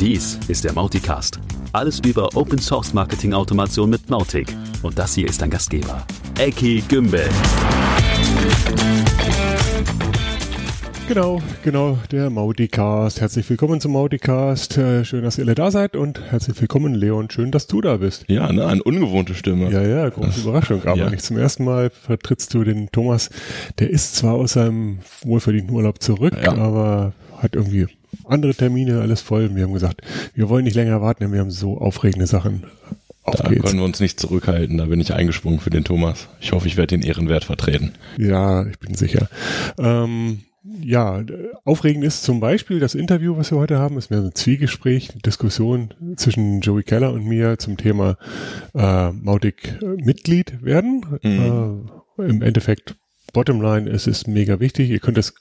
Dies ist der Mauticast. Alles über Open Source Marketing Automation mit Mautic. Und das hier ist dein Gastgeber, Eki Gümbel. Genau, genau, der Mauticast. Herzlich willkommen zum Mauticast. Äh, schön, dass ihr alle da seid und herzlich willkommen, Leon. Schön, dass du da bist. Ja, ne, eine ungewohnte Stimme. Ja, ja, große Überraschung. Aber Ja. nicht zum ersten Mal vertrittst du den Thomas. Der ist zwar aus seinem wohlverdienten Urlaub zurück, Ja. aber hat irgendwie andere Termine, alles voll. Wir haben gesagt, wir wollen nicht länger warten, denn wir haben so aufregende Sachen. Auf Da geht's. können wir uns nicht zurückhalten. Da bin ich eingesprungen für den Thomas. Ich hoffe, ich werde den Ehrenwert vertreten. Ja, ich bin sicher. Ähm, ja, aufregend ist zum Beispiel das Interview, was wir heute haben, ist mehr so ein Zwiegespräch, eine Diskussion zwischen Joey Keller und mir zum Thema äh, Mautic äh, Mitglied werden. Äh, Im Endeffekt, Bottomline, es ist mega wichtig. Ihr könnt das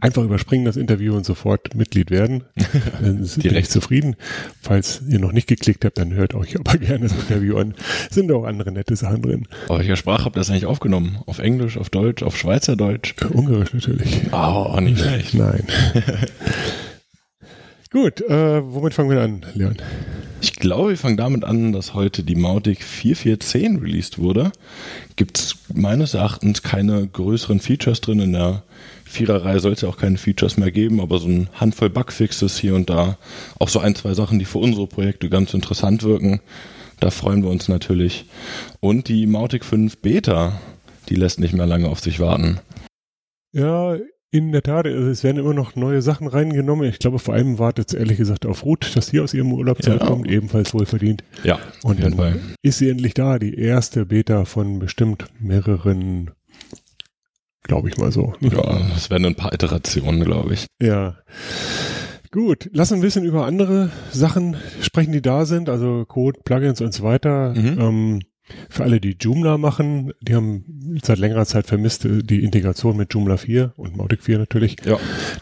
einfach überspringen, das Interview und sofort Mitglied werden. Dann sind wir recht zufrieden. Falls ihr noch nicht geklickt habt, dann hört euch aber gerne das Interview an. Sind auch andere nette Sachen drin. Auf welcher Sprache habt ihr das eigentlich aufgenommen? Auf Englisch, auf Deutsch, auf Schweizerdeutsch? Ungarisch natürlich. Oh, nicht schlecht. Nein. Gut, äh, womit fangen wir an, Leon? Ich glaube, wir fangen damit an, dass heute die Mautic 4410 released wurde. Gibt es meines Erachtens keine größeren Features drin. In der Viererreihe soll es ja auch keine Features mehr geben, aber so ein Handvoll Bugfixes hier und da. Auch so ein, zwei Sachen, die für unsere Projekte ganz interessant wirken. Da freuen wir uns natürlich. Und die Mautic 5 Beta, die lässt nicht mehr lange auf sich warten. Ja, in der Tat, also es werden immer noch neue Sachen reingenommen. Ich glaube, vor allem wartet es ehrlich gesagt auf Ruth, dass sie aus ihrem Urlaub Ja. zurückkommt, ebenfalls wohlverdient. Ja, Und dann Fall. ist sie endlich da, die erste Beta von bestimmt mehreren, glaube ich mal so. Ja, es werden ein paar Iterationen, glaube ich. Ja. Gut, lass ein bisschen über andere Sachen sprechen, die da sind, also Code, Plugins und so weiter. Mhm. Ähm, für alle, die Joomla machen, die haben seit längerer Zeit vermisst äh, die Integration mit Joomla 4 und Mautic 4 natürlich. Ja.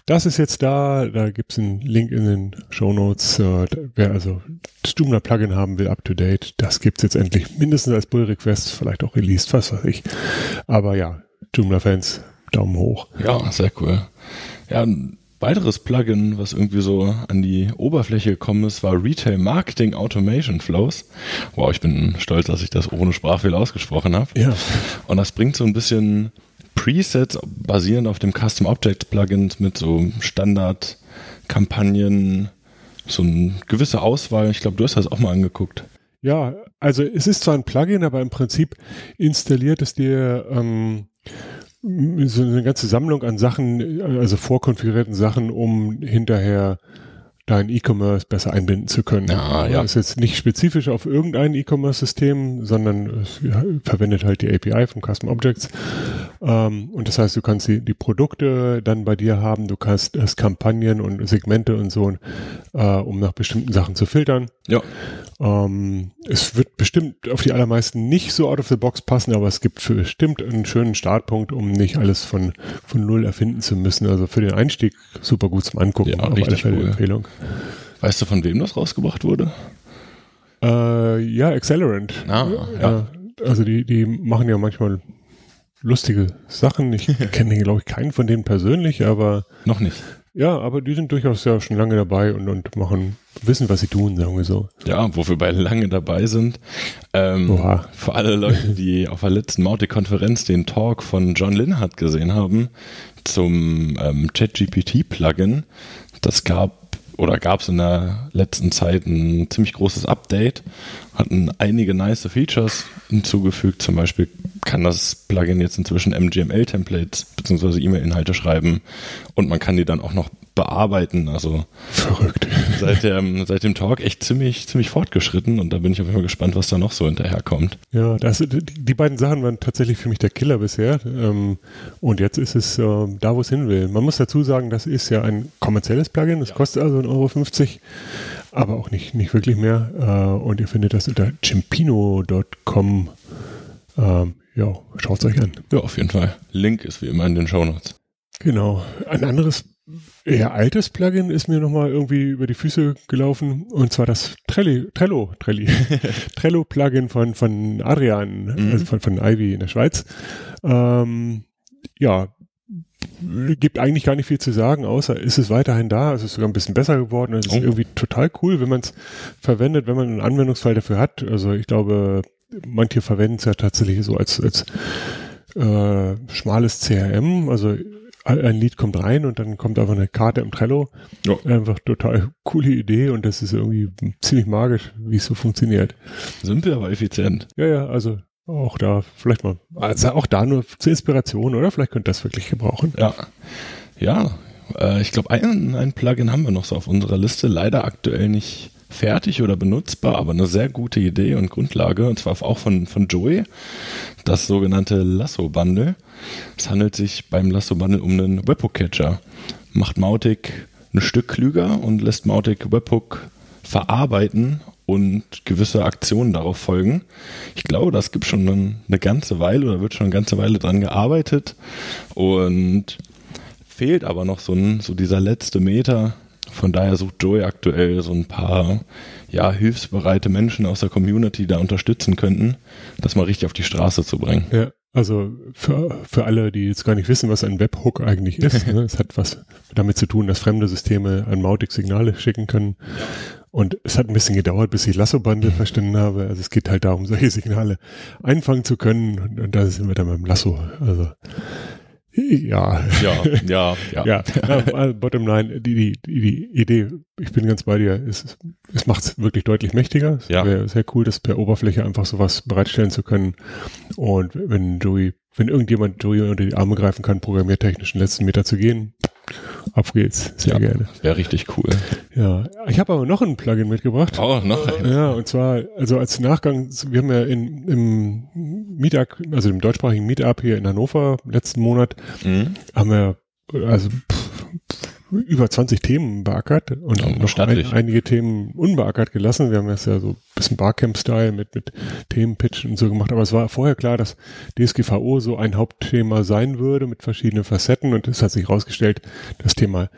Das ist jetzt da, da gibt's einen Link in den Show Notes. Äh, wer also das Joomla-Plugin haben will, up to date, das gibt's jetzt endlich mindestens als Pull-Request, vielleicht auch released, was weiß ich. Aber ja, Joomla-Fans, Daumen hoch. Ja, sehr cool. Ja, weiteres Plugin, was irgendwie so an die Oberfläche gekommen ist, war Retail Marketing Automation Flows. Wow, ich bin stolz, dass ich das ohne Sprachfehler ausgesprochen habe. Ja. Und das bringt so ein bisschen Presets basierend auf dem Custom Object Plugins mit so Standard-Kampagnen, so eine gewisse Auswahl. Ich glaube, du hast das auch mal angeguckt. Ja, also es ist zwar ein Plugin, aber im Prinzip installiert es dir ähm, so eine ganze Sammlung an Sachen, also vorkonfigurierten Sachen, um hinterher dein E-Commerce besser einbinden zu können. Ah, ja. Das ist jetzt nicht spezifisch auf irgendein E-Commerce-System, sondern es ja, verwendet halt die API von Custom Objects. Ähm, und das heißt, du kannst die, die Produkte dann bei dir haben, du kannst das Kampagnen und Segmente und so, äh, um nach bestimmten Sachen zu filtern. Ja, Ähm, es wird bestimmt auf die allermeisten nicht so out of the box passen, aber es gibt bestimmt einen schönen Startpunkt, um nicht alles von, von Null erfinden zu müssen. Also für den Einstieg super gut zum Angucken. Ja, auf alle Fälle cool. Empfehlung. weißt du, von wem das rausgebracht wurde? Äh, ja, Accelerant. Ah, ja. Äh, also die, die machen ja manchmal lustige Sachen. Ich kenne, glaube ich, keinen von denen persönlich, aber Noch nicht. Ja, aber die sind durchaus ja schon lange dabei und, und machen, wissen, was sie tun, sagen wir so. Ja, wo wir bei lange dabei sind. Ähm, Oha. für alle Leute, die auf der letzten Mautic-Konferenz den Talk von John Linhart gesehen haben zum ähm, ChatGPT-Plugin, das gab oder gab es in der letzten Zeit ein ziemlich großes Update, hatten einige nice Features hinzugefügt. Zum Beispiel kann das Plugin jetzt inzwischen MGML-Templates bzw. E-Mail-Inhalte schreiben und man kann die dann auch noch bearbeiten. Also Verrückt. seit dem, seit dem Talk echt ziemlich, ziemlich fortgeschritten und da bin ich auf jeden Fall gespannt, was da noch so hinterherkommt. Ja, das, die, die beiden Sachen waren tatsächlich für mich der Killer bisher. Ähm, und jetzt ist es äh, da, wo es hin will. Man muss dazu sagen, das ist ja ein kommerzielles Plugin. Das kostet also 1,50 Euro, aber auch nicht, nicht wirklich mehr. Äh, und ihr findet das unter chimpino.com. Ähm, ja, schaut es euch an. Ja, auf jeden Fall. Link ist wie immer in den Shownotes. Genau. Ein anderes, eher altes Plugin ist mir nochmal irgendwie über die Füße gelaufen. Und zwar das Trelli, Trello, Trelli, Trello-Plugin von, von Adrian, Mhm. also von, von Ivy in der Schweiz. Ähm, ja, gibt eigentlich gar nicht viel zu sagen, außer ist es weiterhin da, es ist sogar ein bisschen besser geworden, es ist Oh. irgendwie total cool, wenn man es verwendet, wenn man einen Anwendungsfall dafür hat. Also ich glaube, manche verwenden es ja tatsächlich so als, als äh, schmales CRM, also ein Lied kommt rein und dann kommt einfach eine Karte im Trello. Ja. Einfach total coole Idee und das ist irgendwie ziemlich magisch, wie es so funktioniert. Simpel, aber effizient. Ja, ja, also auch da vielleicht mal, also auch da nur zur Inspiration, oder? Vielleicht könnt ihr das wirklich gebrauchen. Ja. Ja, äh, ich glaube, ein, ein Plugin haben wir noch so auf unserer Liste. Leider aktuell nicht fertig oder benutzbar, aber eine sehr gute Idee und Grundlage. Und zwar auch von, von Joey, das sogenannte Lasso-Bundle. Es handelt sich beim Lasso-Bundle um einen Webhook-Catcher. Macht Mautic ein Stück klüger und lässt Mautic Webhook verarbeiten und gewisse Aktionen darauf folgen. Ich glaube, das gibt schon eine, eine ganze Weile oder wird schon eine ganze Weile dran gearbeitet und fehlt aber noch so, ein, so dieser letzte Meter. Von daher sucht Joey aktuell so ein paar ja, hilfsbereite Menschen aus der Community, die da unterstützen könnten, das mal richtig auf die Straße zu bringen. Ja, also für, für alle, die jetzt gar nicht wissen, was ein Webhook eigentlich ist, ne, es hat was damit zu tun, dass fremde Systeme an Mautic Signale schicken können. Und es hat ein bisschen gedauert, bis ich Lasso-Bundle verstanden habe. Also es geht halt darum, solche Signale einfangen zu können. Und, und da sind wir dann beim Lasso. Also ja. Ja, ja, ja. Ja, ja bottom line, die, die, die, die Idee, ich bin ganz bei dir, es, es macht es wirklich deutlich mächtiger. Es Ja. wäre sehr cool, das per Oberfläche einfach sowas bereitstellen zu können. Und wenn Joey, wenn irgendjemand Joey unter die Arme greifen kann, programmiertechnisch den letzten Meter zu gehen, ab geht's. Sehr Ja. gerne. Wäre richtig cool. Ja, ich habe aber noch ein Plugin mitgebracht. Oh, noch ein. Ja, und zwar, also als Nachgang, wir haben ja in, im Meetup, also im deutschsprachigen Meetup hier in Hannover letzten Monat, Mhm. haben wir also pff, pff, über 20 Themen beackert und Ja, noch ein, einige Themen unbeackert gelassen. Wir haben das ja so ein bisschen Barcamp-Style mit, mit Themenpitch und so gemacht, aber es war vorher klar, dass DSGVO so ein Hauptthema sein würde mit verschiedenen Facetten und es hat sich herausgestellt, das Thema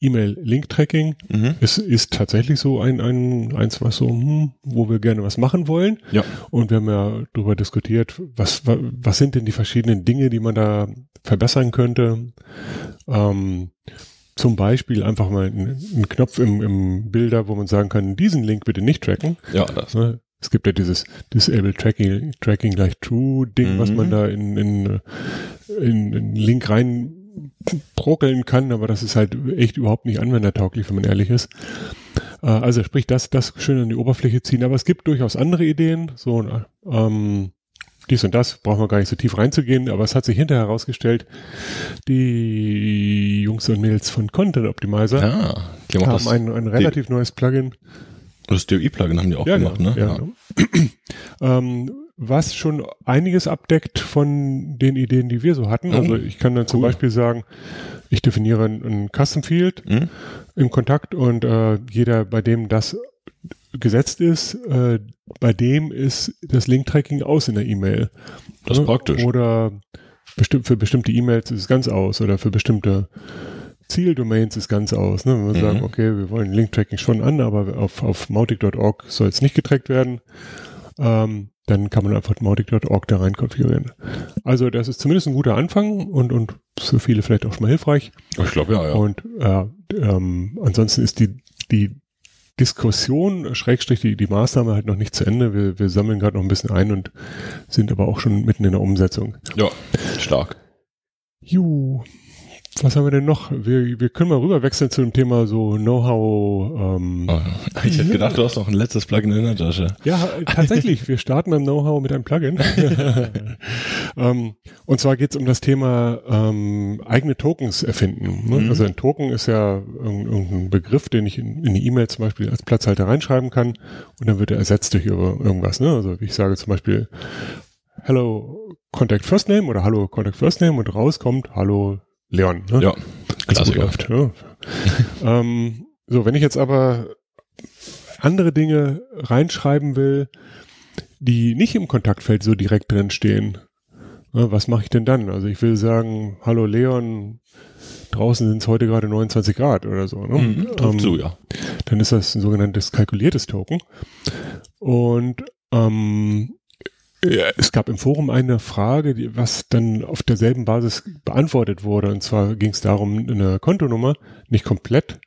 E-Mail-Link-Tracking Mhm. ist, ist tatsächlich so ein, ein eins, was so, hm, wo wir gerne was machen wollen. Ja. Und wir haben ja darüber diskutiert, was, wa- was sind denn die verschiedenen Dinge, die man da verbessern könnte. Ähm, zum Beispiel einfach mal einen, einen Knopf im, im Bilder, wo man sagen kann, diesen Link bitte nicht tracken. Ja, das. Ne? Es gibt ja dieses Disable Tracking, Tracking gleich True Ding, was Mhm. man da in, in, in, in einen Link rein brockeln kann, aber das ist halt echt überhaupt nicht anwendertauglich, wenn man ehrlich ist. Äh, also sprich, das, das schön an die Oberfläche ziehen, aber es gibt durchaus andere Ideen, so, ähm, dies und das, brauchen wir gar nicht so tief reinzugehen, aber es hat sich hinterher herausgestellt, die Jungs und Mädels von Content Optimizer Ja, die haben haben das, ein, ein relativ neues Plugin, das DOI-Plugin haben die auch gemacht, genau, ne? Ja, genau. ähm, was schon einiges abdeckt von den Ideen, die wir so hatten. Oh, Also ich kann dann zum cool. Beispiel sagen, ich definiere ein, ein Custom Field Mhm. im Kontakt und äh, jeder, bei dem das gesetzt ist, äh, bei dem ist das Link-Tracking aus in der E-Mail. Das ist Ne? praktisch. Oder bestimmt, für bestimmte E-Mails ist es ganz aus oder für bestimmte Zieldomains ist ganz aus. Ne? Wenn wir Mhm. sagen, okay, wir wollen Link-Tracking schon an, aber auf, auf mautic.org soll es nicht getrackt werden. Ähm, dann kann man einfach mautic.org da rein konfigurieren. Also das ist zumindest ein guter Anfang und, und für viele vielleicht auch schon mal hilfreich. Ich glaube, ja, ja. Und äh, ähm, ansonsten ist die, die Diskussion, Schrägstrich, die, die Maßnahme halt noch nicht zu Ende. Wir, wir sammeln gerade noch ein bisschen ein und sind aber auch schon mitten in der Umsetzung. ja, stark. Ju, was haben wir denn noch? Wir, wir können mal rüber wechseln zu dem Thema so Know-how. Ähm, Oh, Ich hätte gedacht, du hast noch ein letztes Plugin in der Tasche. Ja, tatsächlich. Wir starten beim Know-how mit einem Plugin. ähm, und zwar geht es um das Thema ähm, eigene Tokens erfinden. Ne? Mhm. Also ein Token ist ja irg- irgendein Begriff, den ich in, in die E-Mail zum Beispiel als Platzhalter reinschreiben kann und dann wird er ersetzt durch ir- irgendwas. Ne? Also ich sage zum Beispiel Hello Contact First Name oder Hallo Contact First Name und rauskommt Hallo Leon. Ne? Ja, Klassiker. läuft. Ja. ähm, so, wenn ich jetzt aber andere Dinge reinschreiben will, die nicht im Kontaktfeld so direkt drin stehen, ja, was mache ich denn dann? Also ich will sagen, hallo Leon, draußen sind es heute gerade 29 Grad oder so. Ne? Mhm, Ähm, zu, ja. dann ist das ein sogenanntes kalkuliertes Token. Und ähm, ja, es gab im Forum eine Frage, die, was dann auf derselben Basis beantwortet wurde. Und zwar ging es darum, eine Kontonummer nicht komplett,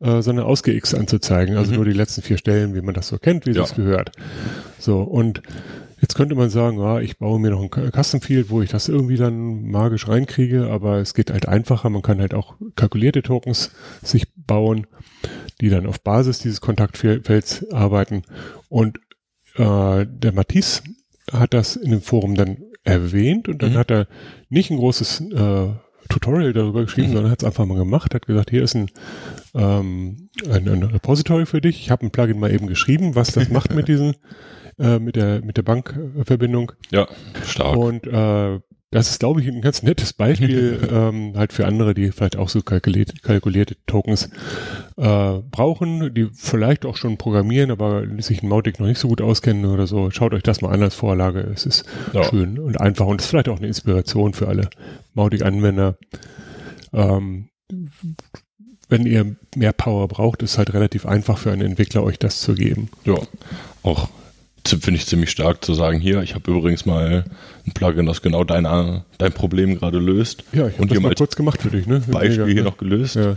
äh, sondern ausgeixt anzuzeigen. Also Mhm. nur die letzten vier Stellen, wie man das so kennt, wie Ja. es gehört. So, und jetzt könnte man sagen, ja, ich baue mir noch ein Custom Field, wo ich das irgendwie dann magisch reinkriege, aber es geht halt einfacher. Man kann halt auch kalkulierte Tokens sich bauen, die dann auf Basis dieses Kontaktfelds arbeiten. Und äh, der Matisse hat das in dem Forum dann erwähnt und dann Mhm. hat er nicht ein großes äh, Tutorial darüber geschrieben, Mhm. sondern hat es einfach mal gemacht, hat gesagt, hier ist ein, ähm, ein, ein Repository für dich. Ich habe ein Plugin mal eben geschrieben, was das macht mit diesen, äh, mit der mit der Bankverbindung. Ja, stark. Und äh, das ist, glaube ich, ein ganz nettes Beispiel ähm, halt für andere, die vielleicht auch so kalkulierte, kalkulierte Tokens äh, brauchen, die vielleicht auch schon programmieren, aber sich in Mautic noch nicht so gut auskennen oder so. Schaut euch das mal an als Vorlage. Es ist Ja. schön und einfach und es ist vielleicht auch eine Inspiration für alle Mautic-Anwender. Ähm, wenn ihr mehr Power braucht, ist es halt relativ einfach für einen Entwickler, euch das zu geben. Ja, auch finde ich ziemlich stark zu sagen, hier, ich habe übrigens mal ein Plugin, das genau dein, dein Problem gerade löst. Ja, ich habe das mal kurz gemacht für dich. Ne? Beispiel Mega, hier ne? noch gelöst. Ja,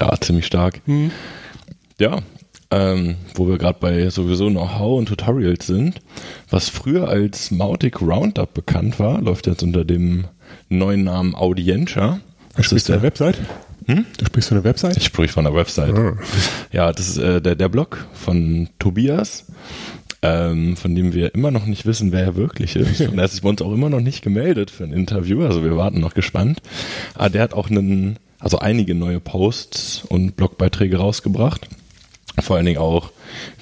Ja. ziemlich stark. Hm. Ja, ähm, wo wir gerade bei sowieso Know-how und Tutorials sind, was früher als Mautic Roundup bekannt war, läuft jetzt unter dem neuen Namen Audientia. Du sprichst von der Website? Hm? Du sprichst von der Website? Ich sprich von der Website. Ah. Ja, das ist äh, der, der Blog von Tobias, ähm, von dem wir immer noch nicht wissen, wer er wirklich ist. Und er hat sich bei uns auch immer noch nicht gemeldet für ein Interview, also wir warten noch gespannt. Aber der hat auch einen, also einige neue Posts und Blogbeiträge rausgebracht. Vor allen Dingen auch,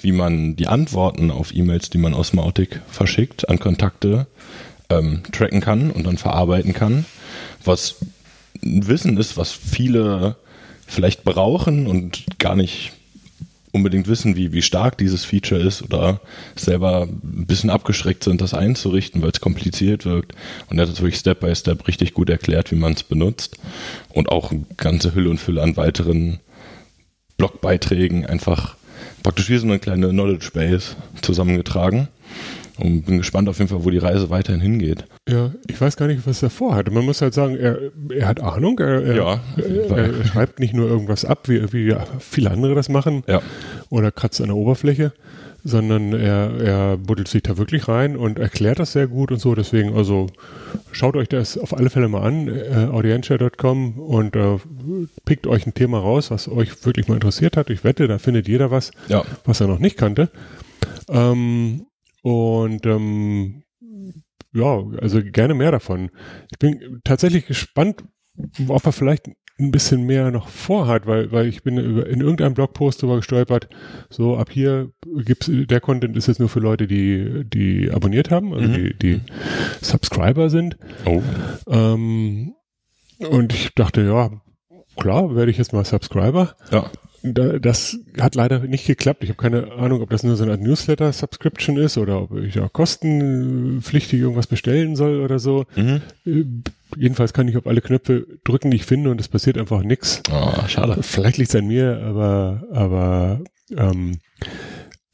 wie man die Antworten auf E-Mails, die man aus Mautic verschickt, an Kontakte ähm, tracken kann und dann verarbeiten kann. Was ein Wissen ist, was viele vielleicht brauchen und gar nicht unbedingt wissen, wie, wie stark dieses Feature ist oder selber ein bisschen abgeschreckt sind, das einzurichten, weil es kompliziert wirkt. Und er hat es wirklich Step by Step richtig gut erklärt, wie man es benutzt. Und auch eine ganze Hülle und Fülle an weiteren Blogbeiträgen einfach praktisch wie so eine kleine Knowledge Base zusammengetragen. Und bin gespannt auf jeden Fall, wo die Reise weiterhin hingeht. Ja, ich weiß gar nicht, was er vorhat. Man muss halt sagen, er, er hat Ahnung. Er, er, Ja. er, schreibt nicht nur irgendwas ab, wie, wie viele andere das machen Ja. oder kratzt an der Oberfläche, sondern er, er buddelt sich da wirklich rein und erklärt das sehr gut und so. Deswegen, also schaut euch das auf alle Fälle mal an, äh, audientia.com und äh, pickt euch ein Thema raus, was euch wirklich mal interessiert hat. Ich wette, da findet jeder was, Ja. was er noch nicht kannte. Ähm, und ähm, ja, also gerne mehr davon. Ich bin tatsächlich gespannt, ob er vielleicht ein bisschen mehr noch vorhat, weil, weil ich bin in irgendeinem Blogpost darüber gestolpert, so ab hier gibt's, der Content ist jetzt nur für Leute, die, die abonniert haben, also Mhm. die, die Subscriber sind. Oh. Ähm, und ich dachte, ja, klar, werde ich jetzt mal Subscriber. Ja. Da, das hat leider nicht geklappt. Ich habe keine Ahnung, ob das nur so eine Newsletter-Subscription ist oder ob ich da kostenpflichtig irgendwas bestellen soll oder so. Mhm. Äh, Jedenfalls kann ich auf alle Knöpfe drücken, die ich finde und es passiert einfach nichts. Oh, schade. Vielleicht liegt es an mir, aber, aber ähm,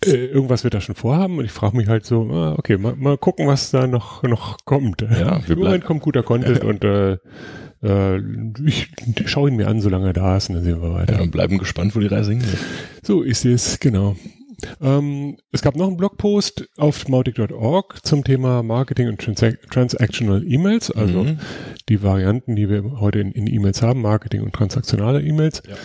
äh, irgendwas wird er schon vorhaben und ich frage mich halt so, ah, okay, mal, mal gucken, was da noch, noch kommt. Ja, wir Im Moment kommt guter Content und äh, äh, ich schaue ihn mir an, solange er da ist und dann sehen wir weiter. Ja, und bleiben gespannt, wo die Reise hingeht. So ist es, genau. Ähm, es gab noch einen Blogpost auf mautic.org zum Thema Marketing und Transac Transactional E-Mails, also Mhm. die Varianten, die wir heute in, in E-Mails haben, Marketing und transaktionale E-Mails. Ja.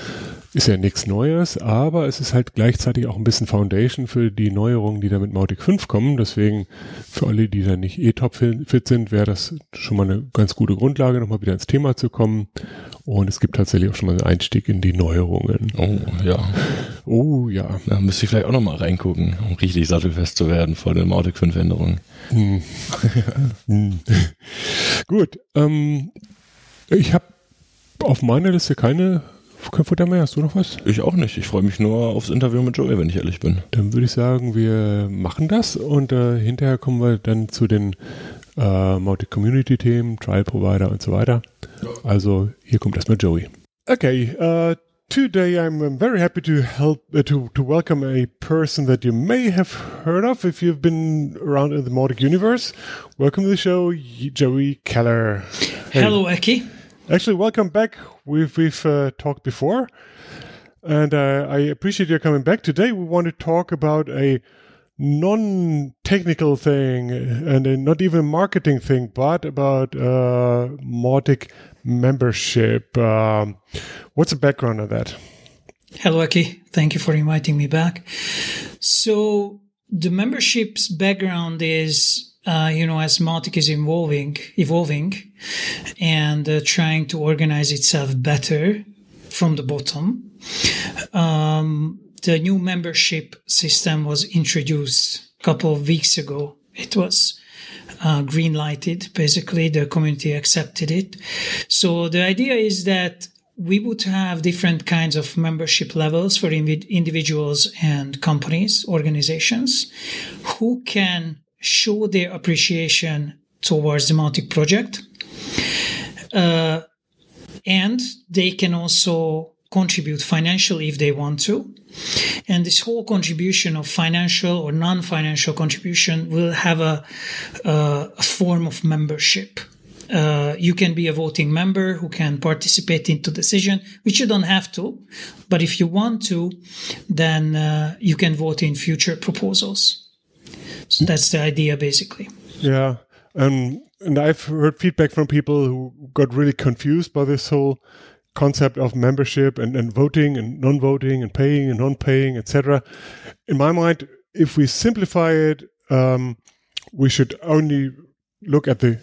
Ist ja nichts Neues, aber es ist halt gleichzeitig auch ein bisschen Foundation für die Neuerungen, die da mit Mautic 5 kommen. Deswegen für alle, die da nicht eh topfit sind, wäre das schon mal eine ganz gute Grundlage, nochmal wieder ins Thema zu kommen. Und es gibt tatsächlich auch schon mal einen Einstieg in die Neuerungen. Oh, ja. Oh ja. Da müsste ich vielleicht auch nochmal reingucken, um richtig sattelfest zu werden vor den Mautic 5 Änderungen. Hm. Hm. Gut. Ähm, ich habe auf meiner Liste keine kein Futter mehr. Hast du noch was? Ich auch nicht. Ich freue mich nur aufs Interview mit Joey, wenn ich ehrlich bin. Dann würde ich sagen, wir machen das und äh, hinterher kommen wir dann zu den äh, Mautic Community Themen, Trial Provider und so weiter. Also hier kommt erstmal Joey. Okay, äh, today I'm very happy to help uh, to to welcome a person that you may have heard of if you've been around in the Mautic universe. Welcome to the show, Joey Keller. Hey. Hello, Eki. Actually, welcome back. We've we've uh, talked before, and uh, I appreciate you coming back today. We want to talk about a non-technical thing and not even a marketing thing, but about uh, Mautic membership. Um, what's the background of that? Hello, Aki. Thank you for inviting me back. So the membership's background is, uh, you know, as Mautic is evolving, evolving, and uh, trying to organize itself better from the bottom. Um, the new membership system was introduced a couple of weeks ago. It was uh, green lighted. Basically, the community accepted it. So the idea is that we would have different kinds of membership levels for individuals and companies, organizations who can show their appreciation towards the Mautic project. Uh, and they can also contribute financially if they want to. And this whole contribution of financial or non-financial contribution will have a, a form of membership. Uh, you can be a voting member who can participate into decision, which you don't have to, but if you want to, then uh, you can vote in future proposals. So that's the idea, basically. Yeah, um, and I've heard feedback from people who got really confused by this whole concept of membership and, and voting and non-voting and paying and non-paying, etc. In my mind, if we simplify it, um, we should only look at the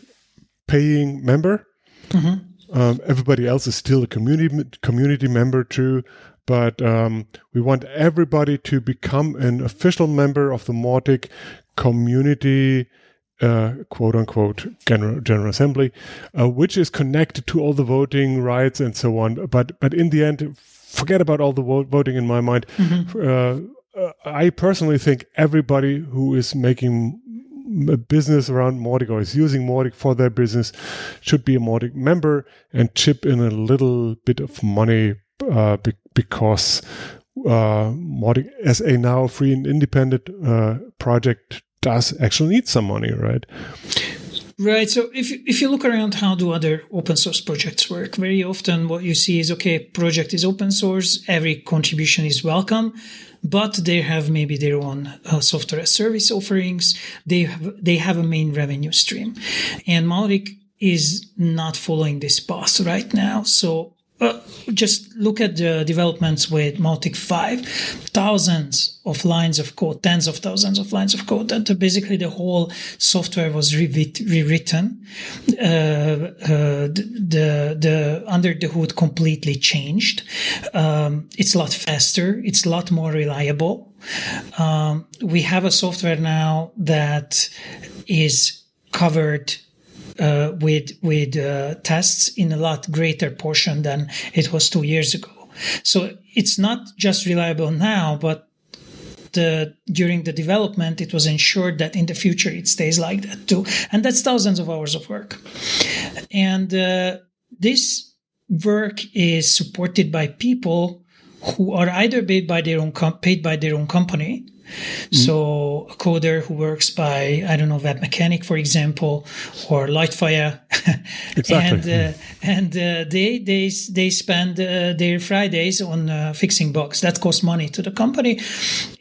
paying member. Mm-hmm. Um, everybody else is still a community community member too, but um, we want everybody to become an official member of the Mautic community uh, quote unquote general, general assembly, uh, which is connected to all the voting rights and so on. But but in the end, forget about all the vo- voting. In my mind, mm-hmm. uh, I personally think everybody who is making a business around Mautic or is using Mautic for their business should be a Mautic member and chip in a little bit of money uh, be- because uh, Mautic as a now free and independent uh, project does actually need some money, right? Right. So if if you look around, how do other open source projects work? Very often, what you see is okay, project is open source, every contribution is welcome, but they have maybe their own uh, software as service offerings. They have they have a main revenue stream, and Mautic is not following this path right now. So uh, just look at the developments with Mautic 5. Thousands of lines of code, tens of thousands of lines of code. That basically the whole software was rewritten. Uh, uh, the, the, under the hood completely changed. Um, it's a lot faster. It's a lot more reliable. Um, we have a software now that is covered uh, with with uh, tests in a lot greater portion than it was two years ago. So it's not just reliable now, but the, during the development, it was ensured that in the future it stays like that too. And that's thousands of hours of work. And uh, this work is supported by people who are either paid by their own com- paid by their own company Mm-hmm. So a coder who works by, I don't know, Webmecanik, for example, or Lightfire. exactly. and uh, and uh, they, they, they spend uh, their Fridays on uh, fixing bugs. That costs money to the company.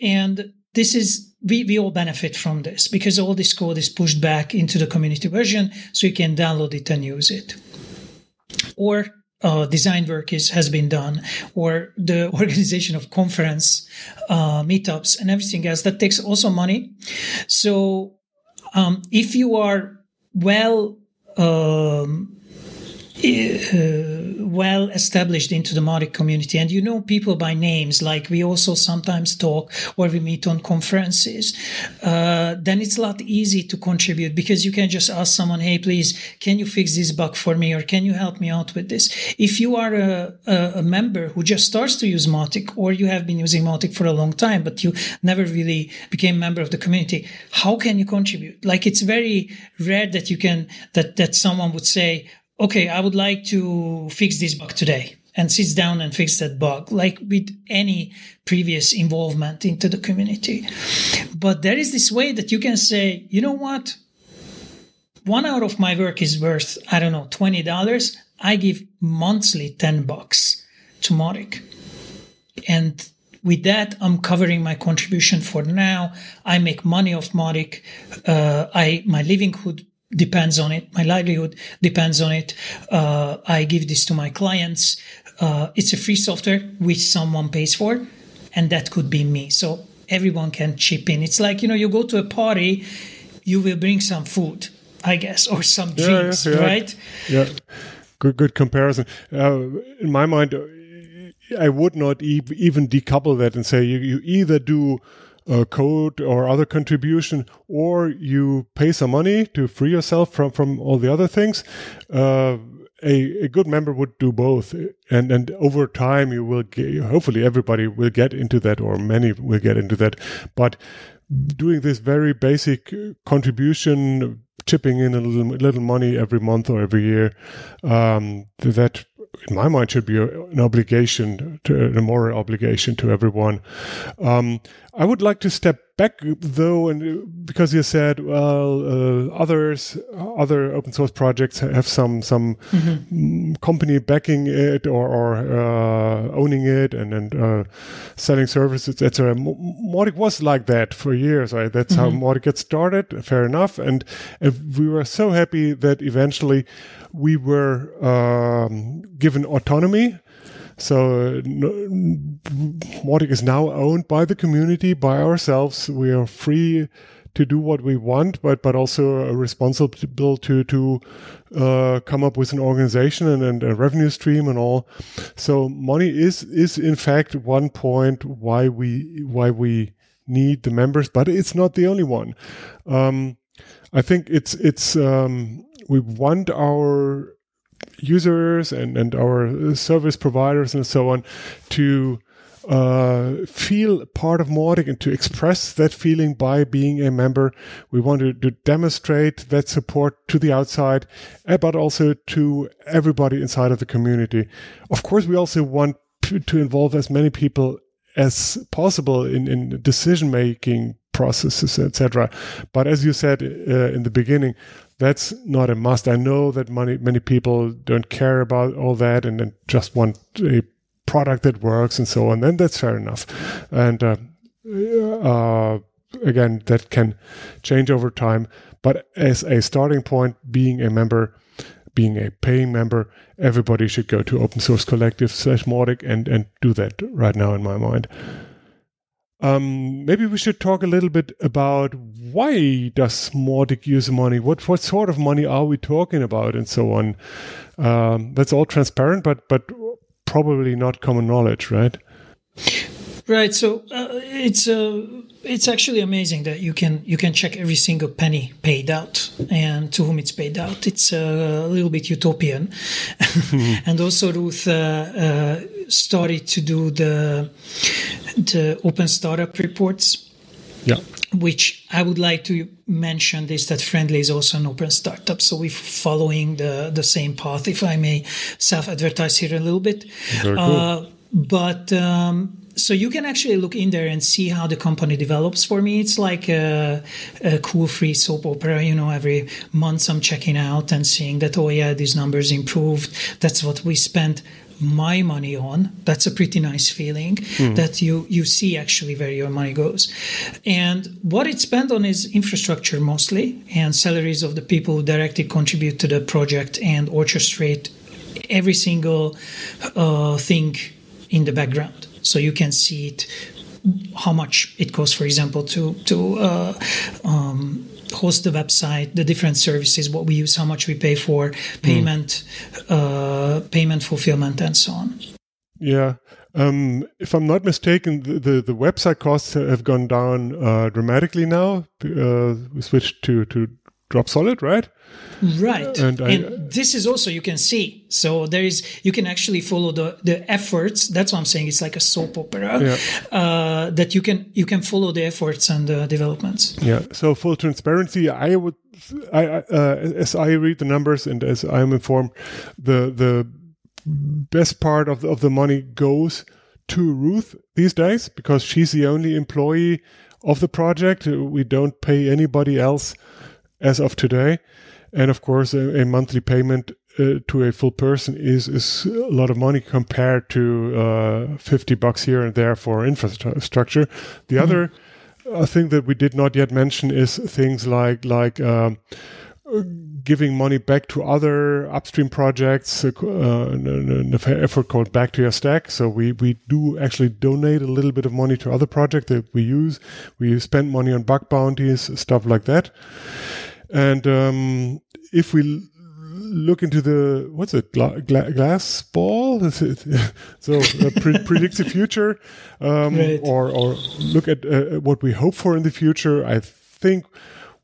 And this is, we, we all benefit from this because all this code is pushed back into the community version so you can download it and use it. Or uh, design work is has been done, or the organization of conference uh, meetups and everything else that takes also money. So um, if you are well um, uh, well established into the Mautic community and you know people by names, like we also sometimes talk or we meet on conferences, uh, then it's a lot easy to contribute because you can just ask someone, hey, please, can you fix this bug for me or can you help me out with this? If you are a, a, a member who just starts to use Mautic or you have been using Mautic for a long time, but you never really became a member of the community, how can you contribute? Like it's very rare that you can, that, that someone would say, okay, I would like to fix this bug today. and sits down and fix that bug, like with any previous involvement into the community. But there is this way that you can say, you know what? One hour of my work is worth, I don't know, $20. I give monthly 10 bucks to Mautic. And with that, I'm covering my contribution for now. I make money off Mautic. Uh, I, my livelihood depends on it. My livelihood depends on it. Uh, I give this to my clients. Uh, it's a free software which someone pays for, and that could be me. So everyone can chip in. It's like, you know, you go to a party, you will bring some food, I guess, or some drinks, yeah, yeah, right? Yeah. Good, good comparison. Uh, in my mind, I would not e- even decouple that and say you, you either do a code or other contribution, or you pay some money to free yourself from from all the other things. Uh, a, a good member would do both, and and over time you will get, hopefully everybody will get into that, or many will get into that. But doing this very basic contribution, chipping in a little little money every month or every year, um, that in my mind, should be an obligation, to, a moral obligation to everyone. Um, I would like to step back though, and because you said, well, uh, others, other open source projects have some some mm-hmm. company backing it or, or uh, owning it and and uh, selling services, etc. Mautic was like that for years. Right? That's mm-hmm. how Mautic got started. Fair enough, and, and we were so happy that eventually we were um, given autonomy. So Mautic is now owned by the community, by ourselves. We are free to do what we want, but but also responsible to to uh, come up with an organization and, and, a revenue stream and all. So money is is in fact one point why we why we need the members, but it's not the only one. Um, I think it's it's um, we want our users and, and our service providers and so on to uh, feel part of Mautic and to express that feeling by being a member. We want to, to demonstrate that support to the outside, eh, but also to everybody inside of the community. Of course, we also want to, to involve as many people as possible in, in decision making processes, etc. But as you said uh, in the beginning, that's not a must. I know that many many people don't care about all that and, then just want a product that works and so on. And that's fair enough. And uh, uh, again, that can change over time. But as a starting point, being a member, being a paying member, everybody should go to open source collective slash Mautic and, and do that right now in my mind. Um, maybe we should talk a little bit about why does Mautic use money? What what sort of money are we talking about, and so on. Um, that's all transparent, but but probably not common knowledge, right? Right. So uh, it's uh, it's actually amazing that you can you can check every single penny paid out and to whom it's paid out. It's a little bit utopian, and also Ruth uh, uh, started to do the the open startup reports. Yeah. Which I would like to mention is that Friendly is also an open startup, so we're following the the same path. If I may self advertise here a little bit, Very cool. Uh, but um, so you can actually look in there and see how the company develops. For me, it's like a, a, cool free soap opera. You know, every month I'm checking out and seeing that, oh yeah, these numbers improved. That's what we spent my money on. That's a pretty nice feeling mm. that you you see actually where your money goes. And what it's spent on is infrastructure mostly and salaries of the people who directly contribute to the project and orchestrate every single uh, thing in the background so you can see it how much it costs for example to to uh, um, host the website the different services what we use how much we pay for payment mm. uh, payment fulfillment and so on yeah um, if I'm not mistaken, the, the, the, website costs have gone down uh, dramatically now. Uh, we switched to, to Dropsolid, right? Right. And, I, and, this is also you can see. So there is you can actually follow the the efforts. That's what I'm saying. It's like a soap opera yeah. uh, that you can you can follow the efforts and the developments. Yeah. So full transparency, I would, I uh, as I read the numbers and as I'm informed, the the best part of the, of the money goes to Ruth these days because she's the only employee of the project. We don't pay anybody else as of today. And of course, a, a monthly payment uh, to a full person is is a lot of money compared to uh, 50 bucks here and there for infrastructure. The mm-hmm. other uh, thing that we did not yet mention is things like like um, giving money back to other upstream projects, uh, an, effort called Back to Your Stack. So we, we do actually donate a little bit of money to other projects that we use. We spend money on bug bounties, stuff like that. And um, if we look into the what's it gla- gla- glass ball so uh, pre- predicts the future um, right. or or look at uh, what we hope for in the future i think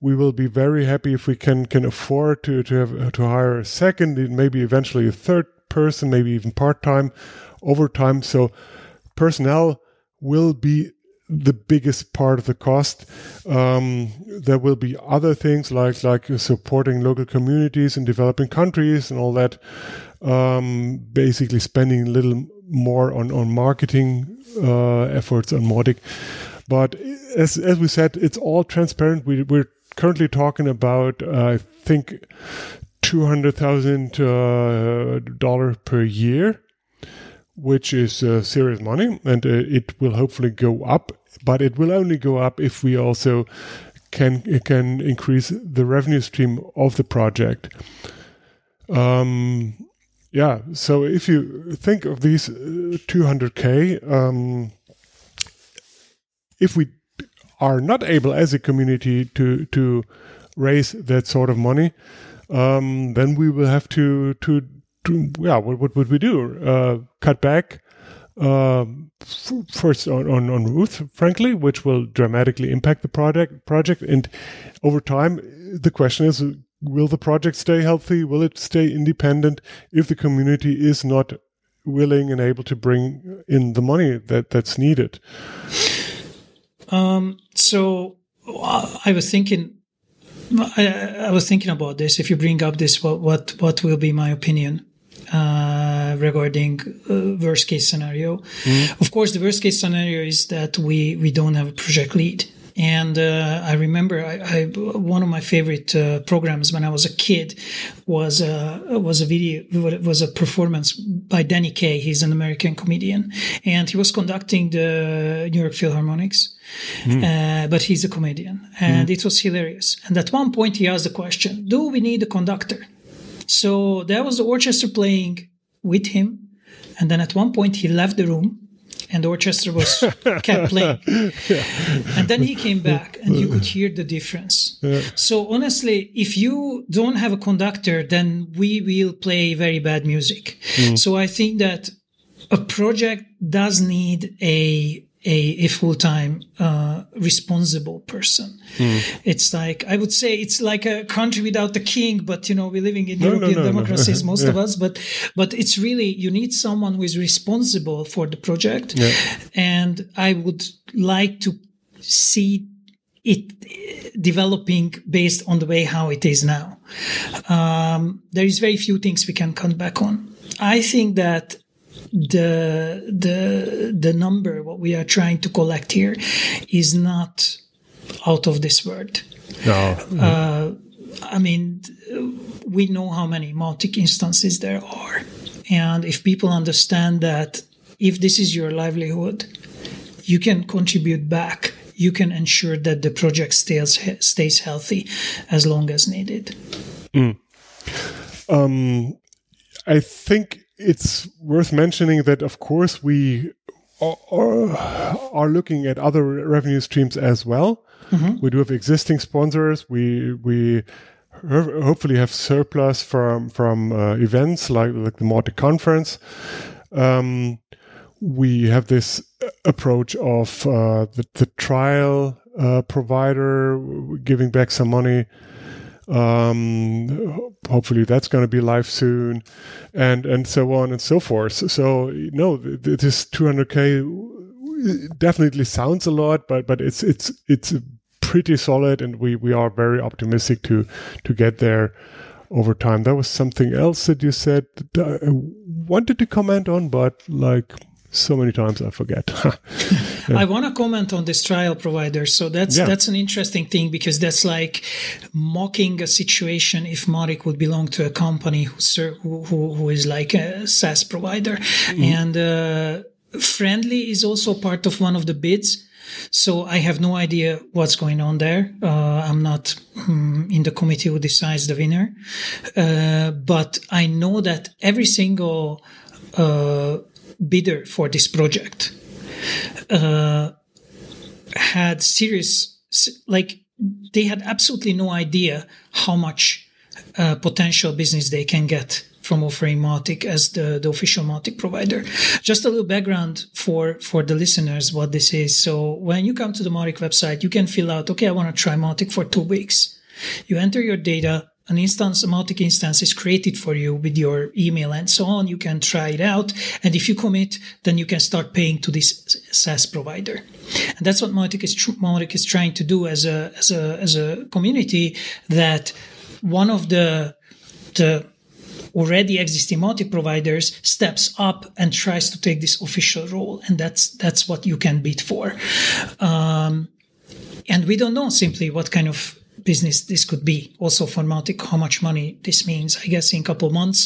we will be very happy if we can can afford to to have to hire a second, maybe eventually a third person, maybe even part time, overtime. So personnel will be the biggest part of the cost. Um, there will be other things like like supporting local communities in developing countries and all that. Um, basically, spending a little more on on marketing uh, efforts on Mautic. But as as we said, it's all transparent. We, we're currently talking about, uh, I think, two hundred thousand uh, dollar per year, which is uh, serious money, and uh, it will hopefully go up. But it will only go up if we also can can increase the revenue stream of the project. Um, yeah. So if you think of these uh, two hundred k, um, if we are not able as a community to to raise that sort of money, um, then we will have to to, yeah, what, what would we do? Uh, cut back f- first on, on on Ruth, frankly, which will dramatically impact the project project, and over time, the question is. Will the project stay healthy? Will it stay independent if the community is not willing and able to bring in the money that, that's needed? Um, so I was thinking, I, I, was thinking about this. If you bring up this, what what what will be my opinion uh, regarding uh, worst case scenario? Mm-hmm. Of course, the worst case scenario is that we we don't have a project lead. And uh, I remember I, I, one of my favorite uh, programs when I was a kid was a was a video was a performance by Danny Kaye. He's an American comedian, and he was conducting the New York Philharmonics. Mm. Uh, but he's a comedian, and mm. it was hilarious. And at one point, he asked the question: "Do we need a conductor?" So there was the orchestra playing with him, and then at one point he left the room and the orchestra was kept playing. Yeah. And then he came back, and you could hear the difference. Yeah. So honestly, if you don't have a conductor, then we will play very bad music. Mm. So I think that a project does need a a, a full-time uh, responsible person mm. it's like i would say it's like a country without the king but you know we're living in no, european no, no, democracies most yeah. of us but but it's really you need someone who is responsible for the project yeah. and i would like to see it developing based on the way how it is now um, there is very few things we can come back on i think that the the the number what we are trying to collect here is not out of this world. No. Uh, I mean, we know how many Mautic instances there are, and if people understand that if this is your livelihood, you can contribute back. You can ensure that the project stays stays healthy as long as needed. Mm. Um, I think it's worth mentioning that, of course, we are, are looking at other revenue streams as well. Mm-hmm. We do have existing sponsors. We we hopefully have surplus from from uh, events like like the Mautic conference. Um, we have this approach of uh, the, the trial uh, provider giving back some money um, hopefully that's going to be live soon, and and so on and so forth. So no, this 200k definitely sounds a lot, but but it's it's it's pretty solid, and we we are very optimistic to to get there. over time. That was something else that you said that I wanted to comment on, but like so many times I forget. yeah. I want to comment on this trial provider. So that's yeah. that's an interesting thing because that's like mocking a situation if Mautic would belong to a company who who, who is like a SaaS provider, mm-hmm. and uh, Friendly is also part of one of the bids. So I have no idea what's going on there. Uh, I'm not um, in the committee who decides the winner, uh, but I know that every single uh, bidder for this project uh, had serious, like they had absolutely no idea how much uh, potential business they can get from offering Mautic as the, the official Mautic provider. Just a little background for, for the listeners what this is. So when you come to the Mautic website, you can fill out, okay, I want to try Mautic for two weeks. You enter your data, an instance, a Mautic instance is created for you with your email and so on. You can try it out. And if you commit, then you can start paying to this SaaS provider. And that's what Mautic is, Mautic is trying to do as a, as a, as a community that one of the, the already existing Mautic providers steps up and tries to take this official role. And that's, that's what you can bid for. Um, and we don't know simply what kind of business this could be. Also for Mautic, how much money this means. I guess in a couple months,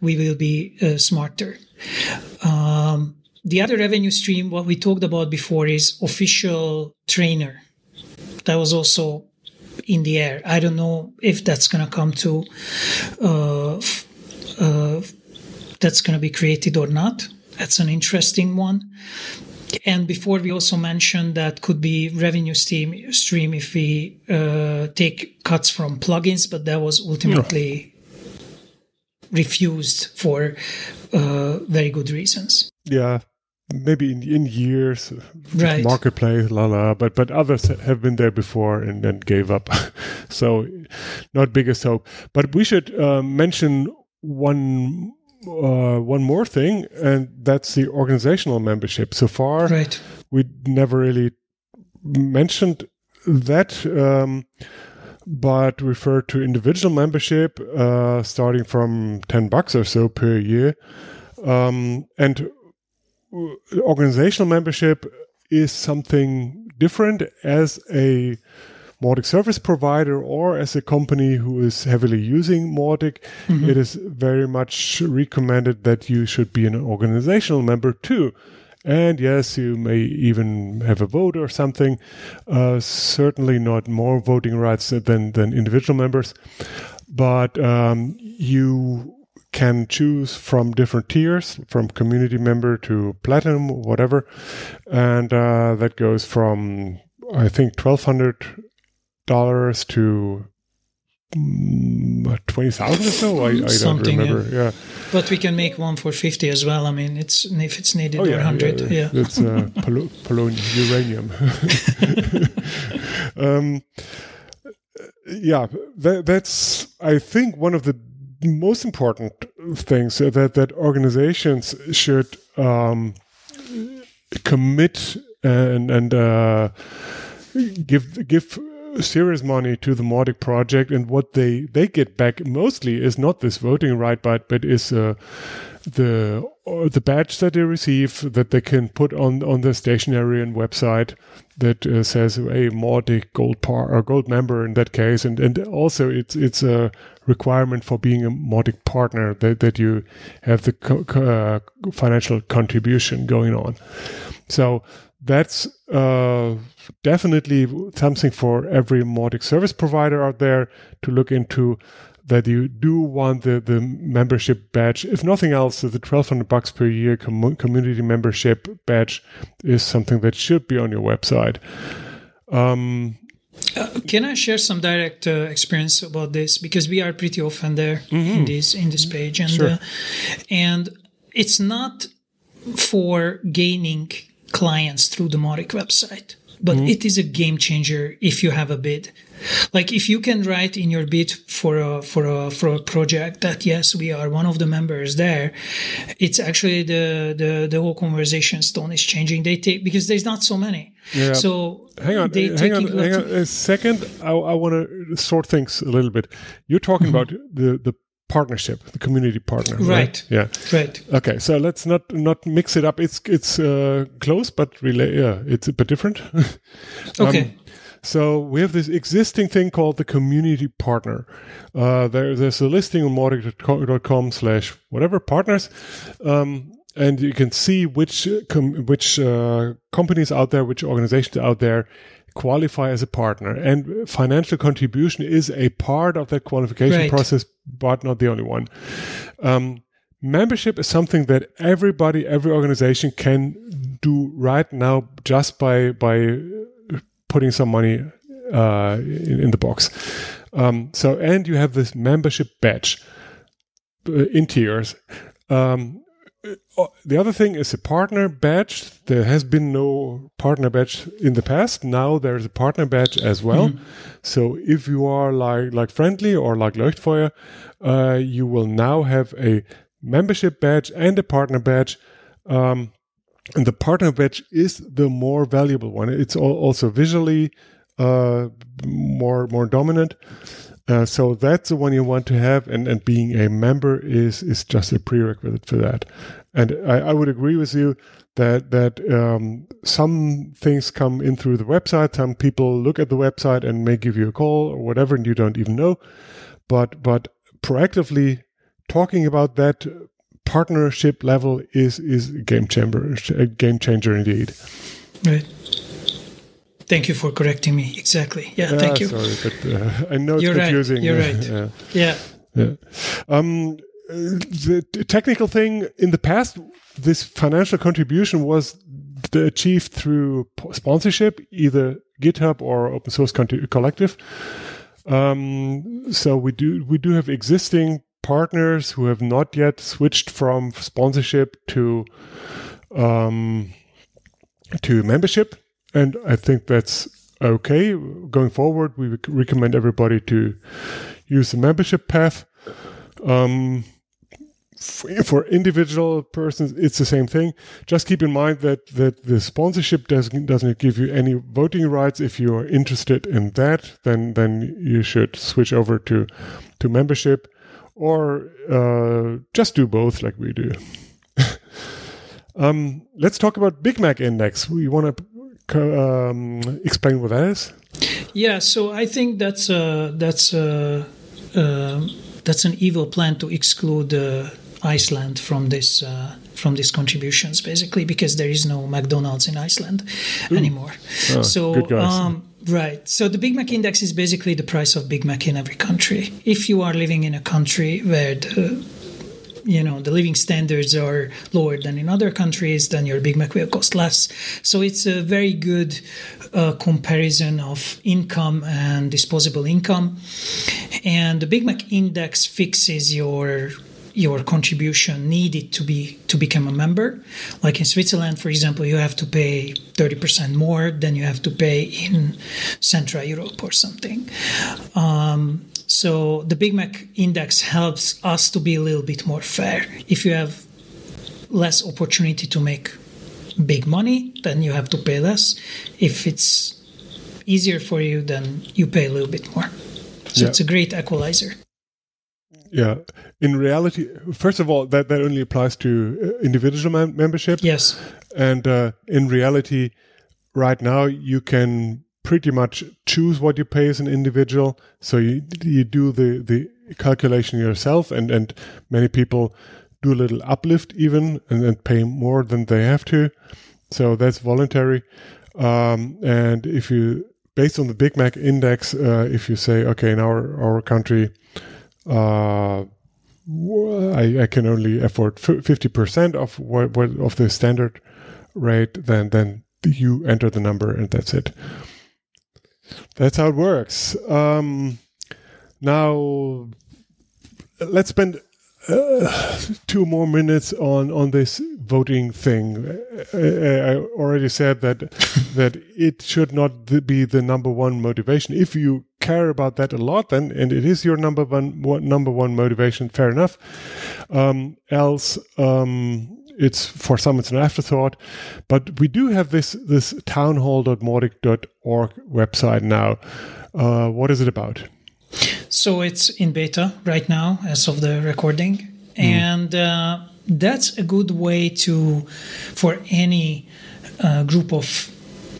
we will be uh, smarter. Um, the other revenue stream, what we talked about before is official trainer. That was also in the air. I don't know if that's going to come to uh, uh, that's going to be created or not. That's an interesting one. And before we also mentioned that could be revenue stream, stream if we uh, take cuts from plugins, but that was ultimately refused for uh, very good reasons. Yeah, maybe in, in years, right. marketplace, la la. But but others have been there before and then gave up. so not biggest hope. But we should uh, mention one uh, one more thing, and that's the organizational membership. So far, right. we never really mentioned that, um, but refer to individual membership, uh, starting from ten bucks or so per year, um, and organizational membership is something different as a Mautic service provider or as a company who is heavily using Mautic, mm-hmm. it is very much recommended that you should be an organizational member too. And yes, you may even have a vote or something. Uh, certainly not more voting rights than, than individual members. But um, you can choose from different tiers, from community member to platinum, whatever. And uh, that goes from, I think, 1200 dollars to mm, twenty thousand or so. I, I don't remember. Yeah. yeah. but we can make one for fifty as well. I mean, it's if it's needed oh, yeah, or hundred. Yeah, yeah, it's uh, polonium, uranium. um, yeah, that, that's I think one of the most important things that that organizations should um, commit and and uh, give give serious money to the Mautic project, and what they they get back mostly is not this voting right, but but is uh, the uh, the badge that they receive that they can put on on the stationery and website that uh, says a Mautic gold par or gold member in that case, and and also it's it's a requirement for being a Mautic partner that that you have the co- uh, financial contribution going on. So that's uh, definitely something for every Mautic service provider out there to look into that you do want the, the membership badge. If nothing else, the 1200 bucks per year com- community membership badge is something that should be on your website. Um, uh, can I share some direct uh, experience about this because we are pretty often there mm-hmm. in this in this page and sure. uh, and it's not for gaining clients through the Mautic website. but it is a game changer if you have a bid. Like if you can write in your bid for a for a for a project that yes we are one of the members there, it's actually the the the whole conversation stone is changing. They take because there's not so many. Yeah. So Hang on, they hang on, hang on a second. I, I want to sort things a little bit. You're talking about the the partnership, the community partner, right? Right. Yeah. Right. Okay, so let's not not mix it up. It's it's uh, close, but really, yeah, it's a bit different. Okay. Um, so we have this existing thing called the community partner. Uh, there, there's a listing on mautic.com slash whatever partners, um, and you can see which com- which uh, companies out there, which organizations out there qualify as a partner. And financial contribution is a part of that qualification Right. process, but not the only one. Um, membership is something that everybody, every organization can do right now just by by putting some money uh, in, in the box. Um, so, and you have this membership badge uh, in tiers. Um, the other thing is a partner badge. There has been no partner badge in the past. Now there's a partner badge as well. So if you are like like friendly or like Leuchtfeuer, uh, you will now have a membership badge and a partner badge. Um, and the partner badge is the more valuable one. It's al- also visually uh, more more dominant. Uh, so that's the one you want to have, and, and being a member is is just a prerequisite for that. And I, I would agree with you that that um, some things come in through the website. Some people look at the website and may give you a call or whatever, and you don't even know. But but proactively talking about that partnership level is is a game changer, a game changer indeed. Right. Thank you for correcting me. Exactly. Yeah. thank Ah, you. Sorry, but uh, I know it's You're right, you're right. yeah. Yeah. Yeah. Um, the technical thing in the past, this financial contribution was achieved through sponsorship, either GitHub or open source collective. Um, so we do we do have existing partners who have not yet switched from sponsorship to um, to membership, and I think that's okay. Going forward, we recommend everybody to use the membership path. Um, for individual persons, it's the same thing. Just keep in mind that that the sponsorship doesn't doesn't give you any voting rights. If you are interested in that, then then you should switch over to to membership, or uh, just do both, like we do. um, let's talk about Big Mac Index. We want to um, explain what that is. Yeah, so I think that's uh, that's uh, uh, that's an evil plan to exclude uh, Iceland from this uh, from these contributions, basically, because there is no McDonald's in Iceland anymore. so, good um, right. So the Big Mac index is basically the price of Big Mac in every country. If you are living in a country where the you know the living standards are lower than in other countries then your big mac will cost less. So it's a very good uh, comparison of income and disposable income. And the big mac index fixes your your contribution needed to be to become a member. Like in switzerland for example you have to pay 30% more than you have to pay in central europe or something. Um, so the Big Mac index helps us to be a little bit more fair. If you have less opportunity to make big money, then you have to pay less. If it's easier for you, then you pay a little bit more. So Yeah. it's a great equalizer. Yeah. In reality, first of all, that, that only applies to uh, individual mem- membership. Yes. And uh, in reality, right now, you can pretty much choose what you pay as an individual. So you, you do the, the calculation yourself, and, and many people do a little uplift even and, and pay more than they have to. So that's voluntary. Um, and if you, based on the Big Mac index, uh, if you say, okay, in our, our country, uh, I, I can only afford fifty percent of what, what of the standard rate, then then you enter the number and that's it. That's how it works. Um, now, let's spend uh, two more minutes on on this voting thing. Uh, I already said that that it should not be the number one motivation. If you care about that a lot, then and it is your number one, one number one motivation. Fair enough. Um, else, um, it's for some it's an afterthought. But we do have this this townhall.mautic.org website now. Uh, what is it about? So it's in beta right now, as of the recording, mm. and uh, that's a good way to for any uh, group of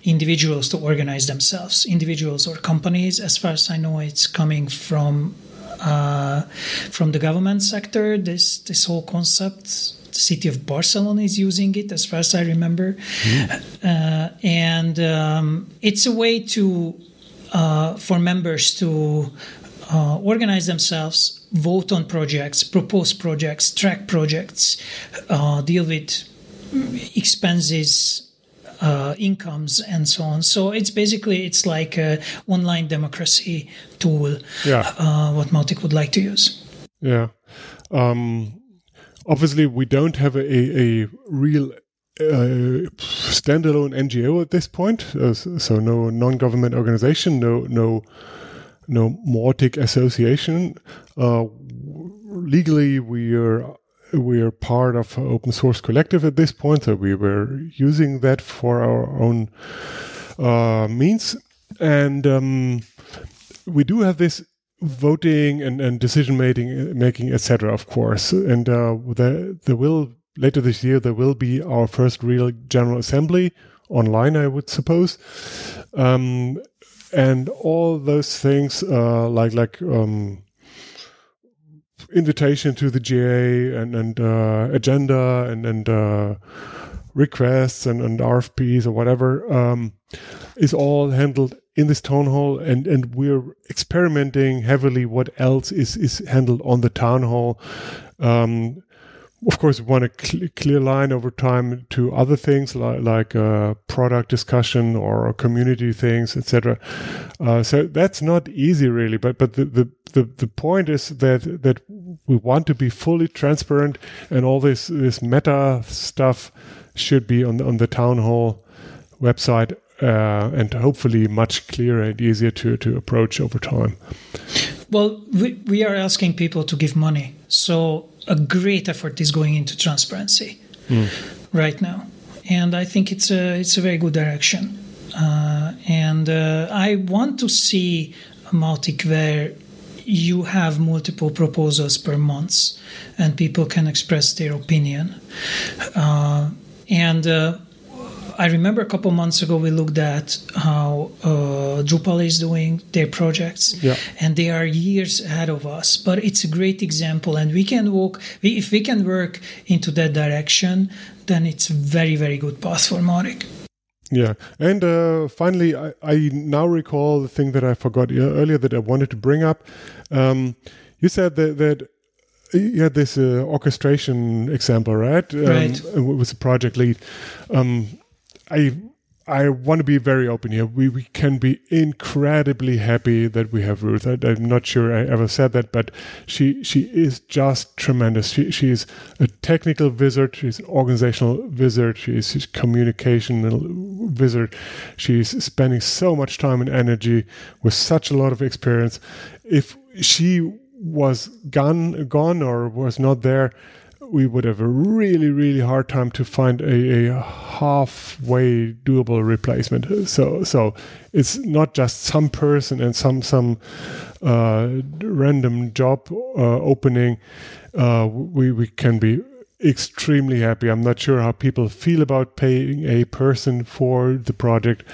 individuals to organize themselves, individuals or companies. As far as I know, it's coming from uh, from the government sector. This this whole concept. The city of Barcelona is using it, as far as I remember, mm. uh, and um, it's a way to uh, for members to uh, organize themselves, vote on projects, propose projects, track projects, uh, deal with expenses, uh, incomes, and so on. So it's basically it's like a online democracy tool. Yeah. Uh, what Mautic would like to use. Yeah. Um, obviously, we don't have a, a real uh, standalone NGO at this point, uh, so no non-government organization, no no no Mautic association. Uh, legally, we are we are part of open source collective at this point, so we were using that for our own uh, means, and um, we do have this voting and, and decision making, making, etc. Of course, and uh, there there will later this year there will be our first real general assembly online, I would suppose. Um, and all those things uh, like like um, invitation to the GA and and uh, agenda and and uh, requests and, and RFPs or whatever um, is all handled in this town hall and and we're experimenting heavily what else is is handled on the town hall um, of course, we want a cl- clear line over time to other things like, like uh, product discussion or community things, etc. Uh, so that's not easy, really. But but the, the, the, the point is that that we want to be fully transparent, and all this this meta stuff should be on the, on the town hall website, uh, and hopefully much clearer and easier to to approach over time. Well, we, we are asking people to give money, so a great effort is going into transparency mm. right now, and I think it's a it's a very good direction. Uh, and uh, I want to see a Mautic where you have multiple proposals per month, and people can express their opinion. Uh, and uh, I remember a couple months ago we looked at how uh, Drupal is doing their projects, yeah. and they are years ahead of us. But it's a great example, and we can walk. if we can work into that direction, then it's a very very good path for Mautic. Yeah, and uh, finally, I, I, now recall the thing that I forgot earlier that I wanted to bring up. Um, you said that, that you had this uh, orchestration example, right? Um, right. With the project lead. Um, I I want to be very open here. We, we can be incredibly happy that we have Ruth. I, am not sure I ever said that, but she she is just tremendous. She she is a technical wizard. She's an organizational wizard. She's a communication wizard. She's spending so much time and energy with such a lot of experience. If she was gone gone or was not there, we would have a really, really hard time to find a, a halfway doable replacement. So, so it's not just some person and some some uh, random job uh, opening. Uh, we we can be extremely happy. I'm not sure how people feel about paying a person for the project,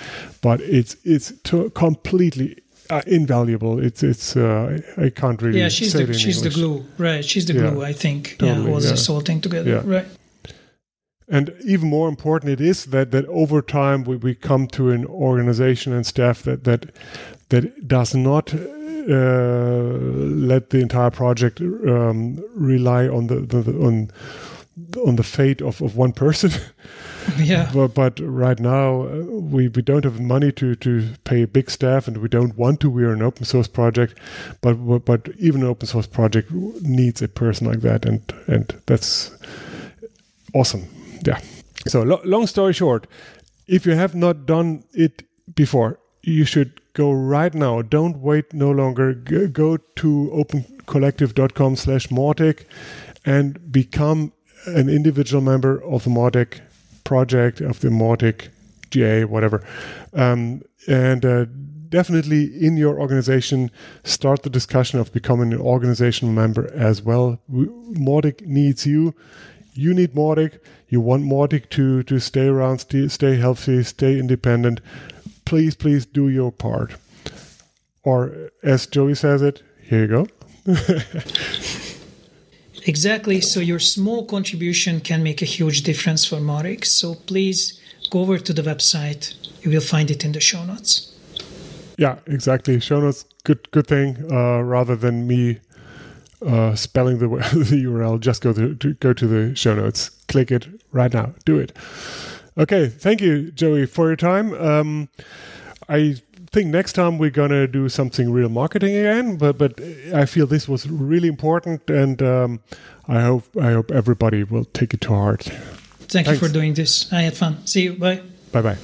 but it's it's completely uh, invaluable. It's it's uh, I can't really. Yeah, she's the she's English. the glue, right? She's the glue. I think. Totally, yeah, all yeah. this whole thing together, yeah. right? And even more important, it is that that over time we, we come to an organization and staff that that that does not uh, let the entire project um, rely on the, the, the on on the fate of, of one person. Yeah. but, but right now uh, we, we don't have money to, to pay big staff and we don't want to. We're an open source project, but but even an open source project needs a person like that, and and that's awesome. yeah. So lo long story short, if you have not done it before, you should go right now. Don't wait no longer. Go to opencollective.com slash Mautic and become an individual member of the Mautic project, of the Mautic GA, whatever. Um, and uh, definitely in your organization, start the discussion of becoming an organizational member as well. Mautic needs you. You need Mautic. You want Mautic to, to stay around, stay, stay healthy, stay independent. Please, please do your part. Or as Joey says it, here you go. exactly. So your small contribution can make a huge difference for Mautic. So please go over to the website. You will find it in the show notes. Yeah, exactly. Show notes, good, good thing. Uh, rather than me uh, spelling the, the URL, just go to, to, go to the show notes. Click it right now. Do it. Okay, thank you, Joey, for your time. Um, I think next time we're gonna do something real marketing again, but but I feel this was really important, and um, I hope I hope everybody will take it to heart. Thank Thanks. you for doing this. I had fun. See you. Bye. Bye bye.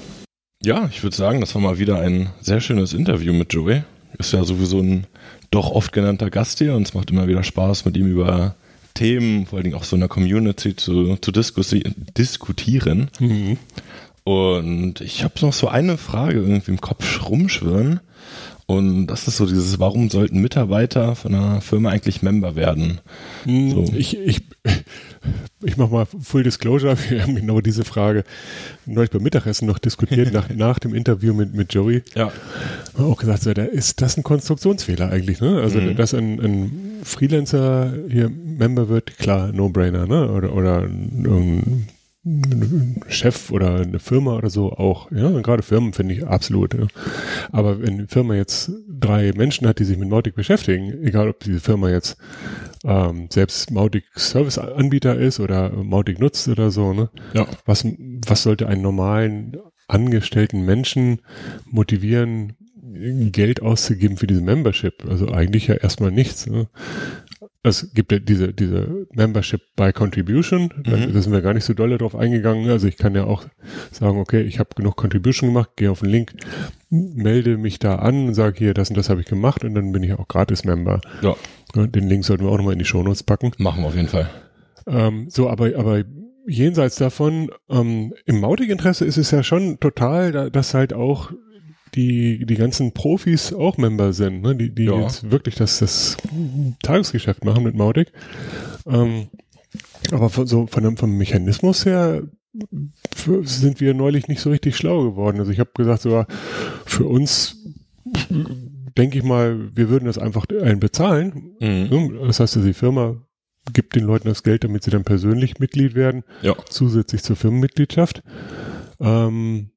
Ja, ich würde sagen, das war mal wieder ein sehr schönes Interview mit Joey. Ist ja sowieso ein doch oft genannter Gast hier und es macht immer wieder Spaß, mit ihm über Themen, vor allen Dingen auch so in der Community zu, zu diskutieren. Mhm. Und ich habe noch so eine Frage irgendwie im Kopf rumschwirren. Und das ist so dieses, warum sollten Mitarbeiter von einer Firma eigentlich Member werden? Hm, so. Ich, ich, ich mache mal Full Disclosure, wir haben genau diese Frage neulich beim Mittagessen noch diskutiert, nach, nach dem Interview mit, mit Joey. Ja. Auch gesagt, so, da ist das ein Konstruktionsfehler eigentlich, ne? Also, mhm. dass ein, ein Freelancer hier Member wird, klar, No-Brainer, ne? Oder, oder ein Chef oder eine Firma oder so auch. Ja, gerade Firmen finde ich absolut. Ja. Aber wenn eine Firma jetzt drei Menschen hat, die sich mit Mautic beschäftigen, egal ob diese Firma jetzt ähm, selbst Mautic Service Anbieter ist oder Mautic nutzt oder so, ne? Ja. Was, was sollte einen normalen angestellten Menschen motivieren, Geld auszugeben für diese Membership? Also eigentlich ja erstmal nichts. Ne? es gibt ja diese, diese Membership by Contribution, da, mhm. da sind wir gar nicht so dolle drauf eingegangen. Also ich kann ja auch sagen, okay, ich habe genug Contribution gemacht, gehe auf den Link, melde mich da an, sage hier, das und das habe ich gemacht und dann bin ich auch Gratis-Member. Ja. Den Link sollten wir auch nochmal in die Shownotes packen. Machen wir auf jeden Fall. Ähm, so, aber, aber jenseits davon, ähm, im Mautic-Interesse ist es ja schon total, dass halt auch die, die ganzen Profis auch Member sind, ne? die, die ja. jetzt wirklich das, das Tagesgeschäft machen mit Mautic. Ähm, aber von, so von dem, vom Mechanismus her sind wir neulich nicht so richtig schlau geworden. Also ich habe gesagt, sogar für uns denke ich mal, wir würden das einfach allen bezahlen. Mhm. Das heißt, die Firma gibt den Leuten das Geld, damit sie dann persönlich Mitglied werden, ja. zusätzlich zur Firmenmitgliedschaft. Ähm,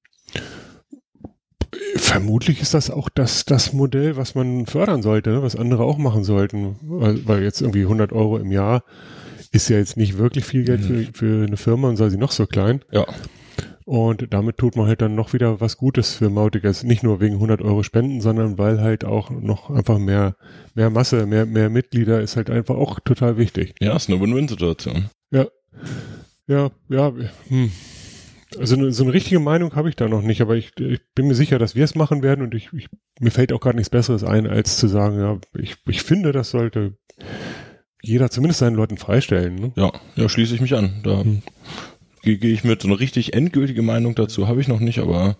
Vermutlich ist das auch das, das Modell, was man fördern sollte, ne? was andere auch machen sollten. Weil, weil jetzt irgendwie 100 Euro im Jahr ist ja jetzt nicht wirklich viel Geld für, für eine Firma und sei sie noch so klein. Ja. Und damit tut man halt dann noch wieder was Gutes für Mauticers. Nicht nur wegen 100 Euro Spenden, sondern weil halt auch noch einfach mehr, mehr Masse, mehr, mehr Mitglieder ist halt einfach auch total wichtig. Ja, ist eine Win-Win-Situation. Ja. Ja, ja. Hm. Also eine, so eine richtige Meinung habe ich da noch nicht, aber ich, ich bin mir sicher, dass wir es machen werden und ich, ich mir fällt auch gar nichts Besseres ein, als zu sagen, ja, ich, ich finde, das sollte jeder zumindest seinen Leuten freistellen. Ne? Ja, ja, schließe ich mich an. Da hm. gehe geh ich mit. So eine richtig endgültige Meinung dazu habe ich noch nicht, aber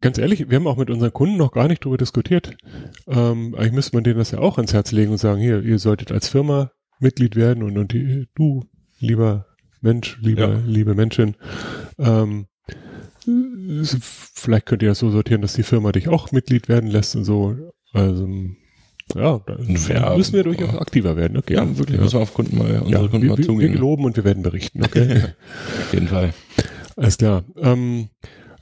ganz ehrlich, wir haben auch mit unseren Kunden noch gar nicht drüber diskutiert. Ähm, eigentlich müsste man denen das ja auch ans Herz legen und sagen, hier, ihr solltet als Firma Mitglied werden und, und die, du, lieber Mensch, liebe, ja. liebe Menschen, ähm, vielleicht könnt ihr das so sortieren, dass die Firma dich auch Mitglied werden lässt und so. Also, ja, da ja, müssen wir durchaus ja. aktiver werden. Okay. Ja, wirklich, müssen wir auf Kunden mal, unsere ja, Kunden wir, mal zugehen. Wir geloben und wir werden berichten. Okay. auf jeden Fall. Alles klar. Ähm,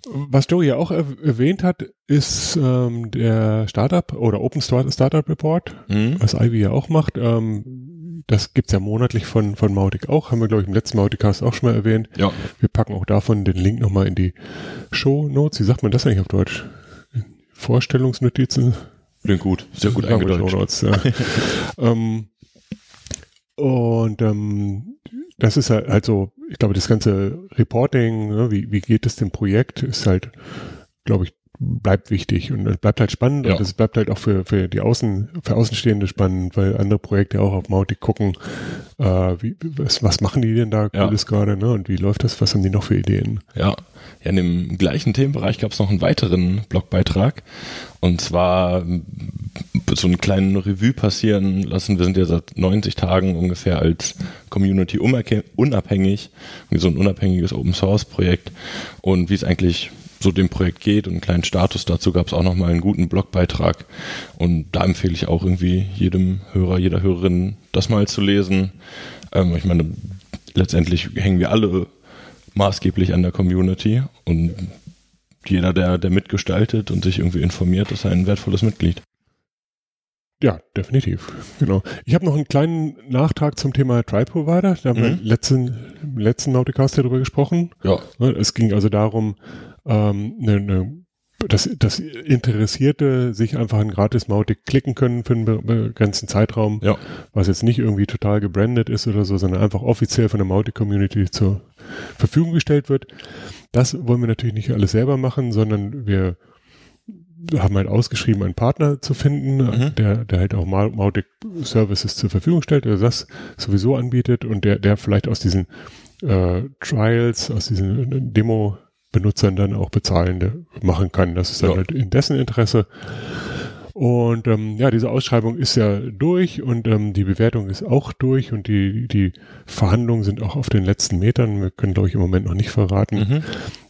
was Joey ja auch erwähnt hat, ist ähm, der Startup oder Open Startup Report, mhm. was Ivy ja auch macht. Ähm, das gibt's ja monatlich von, von Mautic auch. Haben wir, glaube ich, im letzten Mauticast auch schon mal erwähnt. Ja. Wir packen auch davon den Link nochmal in die Show Notes. Wie sagt man das eigentlich auf Deutsch? Vorstellungsnotizen? Klingt gut. Sehr gut eingedeutscht. Notes, ja. ähm, und ähm, das ist halt, halt so, ich glaube, das ganze Reporting, ne, wie, wie geht es dem Projekt, ist halt, glaube ich, bleibt wichtig und es bleibt halt spannend Ja. und es bleibt halt auch für, für die Außen, für Außenstehende spannend, weil andere Projekte auch auf Mautic gucken, äh, wie, was, was machen die denn da Ja. Cooles gerade, ne? Und wie läuft das? Was haben die noch für Ideen? Ja, ja in dem gleichen Themenbereich gab es noch einen weiteren Blogbeitrag. Und zwar m, so einen kleinen Revue passieren lassen. Wir sind ja seit 90 Tagen ungefähr als Community unabhängig, wie so ein unabhängiges Open Source Projekt. Und wie es eigentlich so dem Projekt geht und einen kleinen Status dazu gab es auch nochmal einen guten Blogbeitrag. Und da empfehle ich auch irgendwie jedem Hörer, jeder Hörerin, das mal zu lesen. Ähm, ich meine, letztendlich hängen wir alle maßgeblich an der Community und jeder, der, der mitgestaltet und sich irgendwie informiert, ist ein wertvolles Mitglied. Ja, definitiv. Genau. Ich habe noch einen kleinen Nachtrag zum Thema Try Provider. Da haben wir Mhm. im letzten, im letzten Nauticast darüber gesprochen. Ja, Es ging also darum, ähm, ne, ne, dass, dass Interessierte sich einfach ein gratis Mautic klicken können für einen be- begrenzten Zeitraum, ja, was jetzt nicht irgendwie total gebrandet ist oder so, sondern einfach offiziell von der Mautic-Community zur Verfügung gestellt wird. Das wollen wir natürlich nicht alles selber machen, sondern wir haben halt ausgeschrieben, einen Partner zu finden, Mhm. der, der halt auch Mau- Mautic Services zur Verfügung stellt, der das sowieso anbietet und der, der vielleicht aus diesen äh, Trials, aus diesen Demo-Benutzern dann auch bezahlende machen kann. Das ist dann Ja. halt in dessen Interesse. Und ähm, ja, diese Ausschreibung ist ja durch und ähm, die Bewertung ist auch durch und die, die Verhandlungen sind auch auf den letzten Metern. Wir können, glaube ich, im Moment noch nicht verraten, mhm.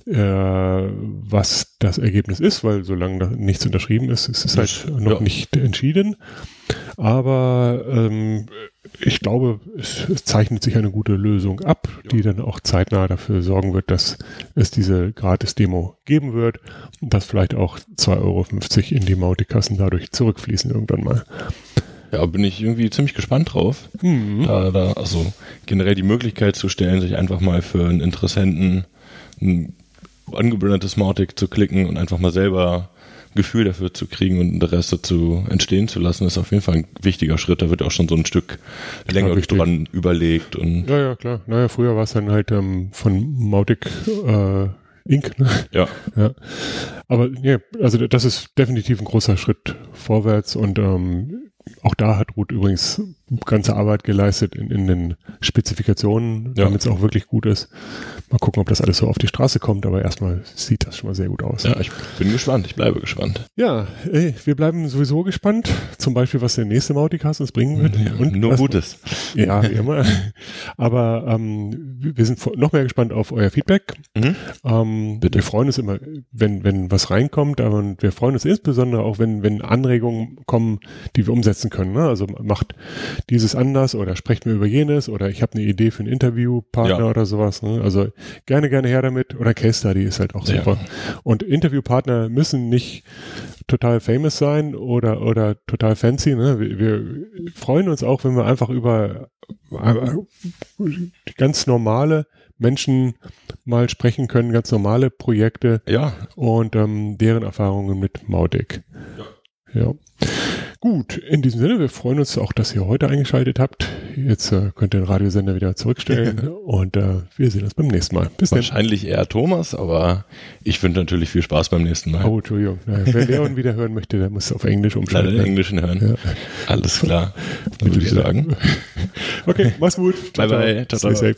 Äh, was das Ergebnis ist, weil solange da nichts unterschrieben ist, ist es halt Das- noch ja. nicht entschieden. Aber ähm, ich glaube, es, es zeichnet sich eine gute Lösung ab, die dann auch zeitnah dafür sorgen wird, dass es diese Gratis-Demo geben wird und dass vielleicht auch 2,50 Euro in die Mautikassen dadurch zurückfließen irgendwann mal. ja, bin ich irgendwie ziemlich gespannt drauf. Hm. Da, da, also generell die Möglichkeit zu stellen, sich einfach mal für einen Interessenten ein angebrandetes Mautic zu klicken und einfach mal selber Gefühl dafür zu kriegen und Interesse zu entstehen zu lassen, ist auf jeden Fall ein wichtiger Schritt. Da wird auch schon so ein Stück länger dran überlegt und Ja, ja, klar. Naja, früher war es dann halt ähm, von Mautic äh, Inc. Ne? ja, Ja. Aber nee, also das ist definitiv ein großer Schritt vorwärts und ähm, auch da hat Ruth übrigens ganze Arbeit geleistet in, in den Spezifikationen, Ja. damit es auch wirklich gut ist. Mal gucken, ob das alles so auf die Straße kommt, aber erstmal sieht das schon mal sehr gut aus. ja, ich bin gespannt, ich bleibe gespannt. Ja, ey, wir bleiben sowieso gespannt, zum Beispiel, was der nächste Mauticast uns bringen wird. Und Nur was, Gutes. Ja, wie immer. Aber ähm, wir sind noch mehr gespannt auf euer Feedback. Mhm. Ähm. Wir freuen uns immer, wenn, wenn was reinkommt, aber wir freuen uns insbesondere auch, wenn, wenn Anregungen kommen, die wir umsetzen können. Ne? Also macht dieses anders oder sprecht mir über jenes oder ich habe eine Idee für einen Interviewpartner Ja. oder sowas. Ne? Also gerne, gerne her damit. Oder Case Study ist halt auch Ja. super. Und Interviewpartner müssen nicht total famous sein oder, oder total fancy. Ne? Wir, wir freuen uns auch, wenn wir einfach über äh, ganz normale Menschen mal sprechen können, ganz normale Projekte Ja, und ähm, deren Erfahrungen mit Mautic. Ja. Gut, in diesem Sinne, wir freuen uns auch, dass ihr heute eingeschaltet habt. Jetzt äh, könnt ihr den Radiosender wieder zurückstellen und äh, wir sehen uns beim nächsten Mal. Bis dann. wahrscheinlich eher Thomas, aber ich wünsche natürlich viel Spaß beim nächsten Mal. Oh, Entschuldigung. Naja, wer Leon wieder hören möchte, der muss auf Englisch Leider umschalten. den Englischen hören. Ja. Alles klar. Würde ich sagen. Okay, mach's gut. Bye, bye. Ciao, ciao.